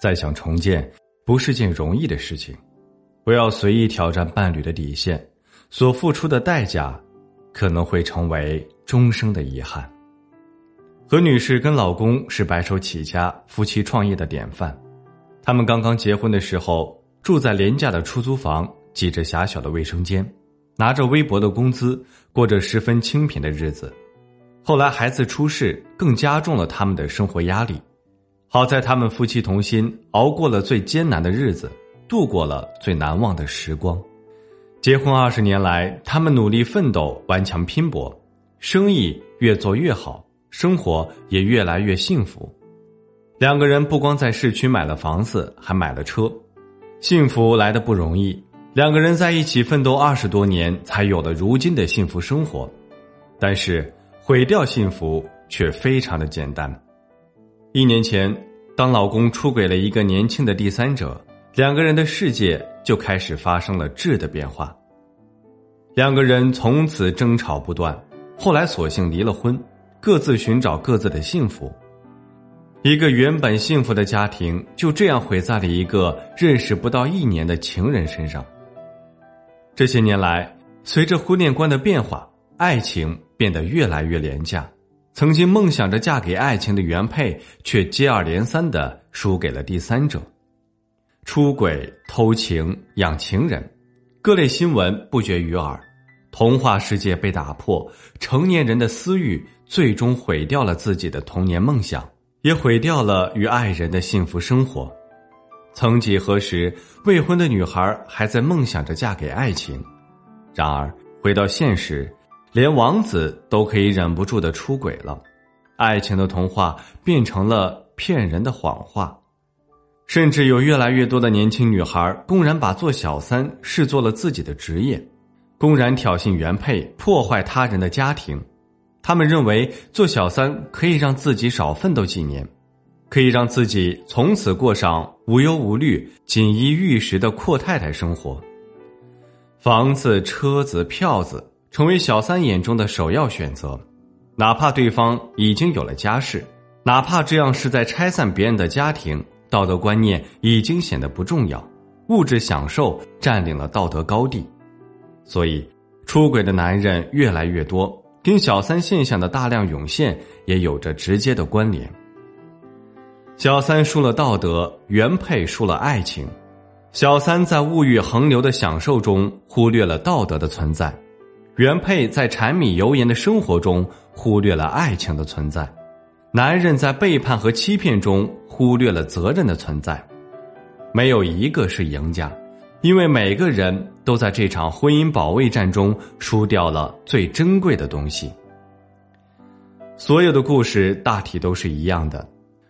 再想重建，不是件容易的事情。不要随意挑战伴侣的底线，所付出的代价，可能会成为终生的遗憾。何女士跟老公是白手起家、夫妻创业的典范。他们刚刚结婚的时候，住在廉价的出租房，挤着狭小的卫生间，拿着微薄的工资，过着十分清贫的日子。后来孩子出世，更加重了他们的生活压力。好在他们夫妻同心，熬过了最艰难的日子，度过了最难忘的时光。结婚二十年来，他们努力奋斗，顽强拼搏，生意越做越好，生活也越来越幸福。两个人不光在市区买了房子，还买了车，幸福来的不容易。两个人在一起奋斗二十多年，才有了如今的幸福生活。但是毁掉幸福却非常的简单。一年前，当老公出轨了一个年轻的第三者，两个人的世界就开始发生了质的变化。两个人从此争吵不断，后来索性离了婚，各自寻找各自的幸福。一个原本幸福的家庭就这样毁在了一个认识不到一年的情人身上。这些年来，随着婚恋观的变化，爱情变得越来越廉价。曾经梦想着嫁给爱情的原配，却接二连三的输给了第三者，出轨、偷情、养情人，各类新闻不绝于耳。童话世界被打破，成年人的私欲最终毁掉了自己的童年梦想，也毁掉了与爱人的幸福生活。曾几何时，未婚的女孩还在梦想着嫁给爱情，然而回到现实。连王子都可以忍不住的出轨了，爱情的童话变成了骗人的谎话，甚至有越来越多的年轻女孩公然把做小三视作了自己的职业，公然挑衅原配，破坏他人的家庭。他们认为做小三可以让自己少奋斗几年，可以让自己从此过上无忧无虑、锦衣玉食的阔太太生活，房子、车子、票子。成为小三眼中的首要选择，哪怕对方已经有了家室，哪怕这样是在拆散别人的家庭，道德观念已经显得不重要，物质享受占领了道德高地，所以出轨的男人越来越多，跟小三现象的大量涌现也有着直接的关联。小三输了道德，原配输了爱情，小三在物欲横流的享受中忽略了道德的存在。原配在柴米油盐的生活中忽略了爱情的存在，男人在背叛和欺骗中忽略了责任的存在，没有一个是赢家，因为每个人都在这场婚姻保卫战中输掉了最珍贵的东西。所有的故事大体都是一样的，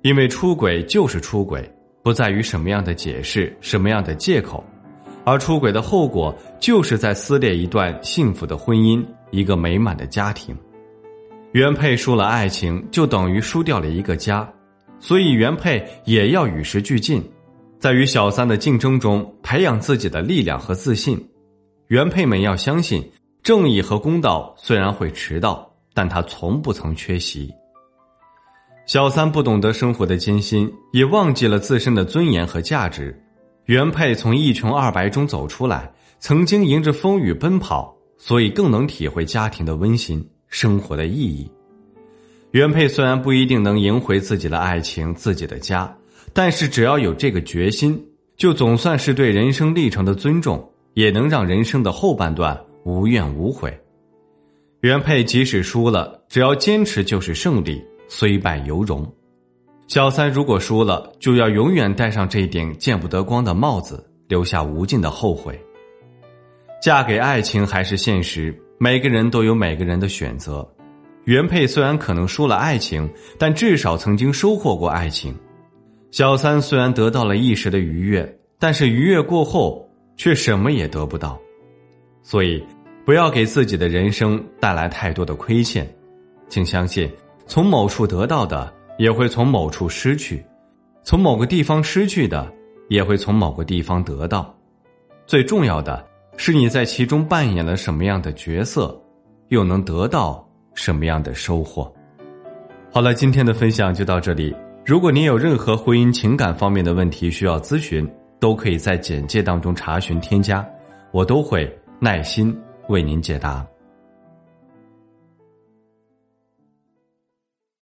因为出轨就是出轨，不在于什么样的解释，什么样的借口。而出轨的后果，就是在撕裂一段幸福的婚姻，一个美满的家庭。原配输了爱情，就等于输掉了一个家，所以原配也要与时俱进，在与小三的竞争中培养自己的力量和自信。原配们要相信，正义和公道虽然会迟到，但他从不曾缺席。小三不懂得生活的艰辛，也忘记了自身的尊严和价值。原配从一穷二白中走出来，曾经迎着风雨奔跑，所以更能体会家庭的温馨、生活的意义。原配虽然不一定能赢回自己的爱情、自己的家，但是只要有这个决心，就总算是对人生历程的尊重，也能让人生的后半段无怨无悔。原配即使输了，只要坚持就是胜利，虽败犹荣。小三如果输了，就要永远戴上这顶见不得光的帽子，留下无尽的后悔。嫁给爱情还是现实，每个人都有每个人的选择。原配虽然可能输了爱情，但至少曾经收获过爱情。小三虽然得到了一时的愉悦，但是愉悦过后却什么也得不到。所以，不要给自己的人生带来太多的亏欠。请相信，从某处得到的，也会从某处失去；从某个地方失去的，也会从某个地方得到。最重要的是你在其中扮演了什么样的角色，又能得到什么样的收获。好了，今天的分享就到这里。如果您有任何婚姻情感方面的问题需要咨询，都可以在简介当中查询添加，我都会耐心为您解答。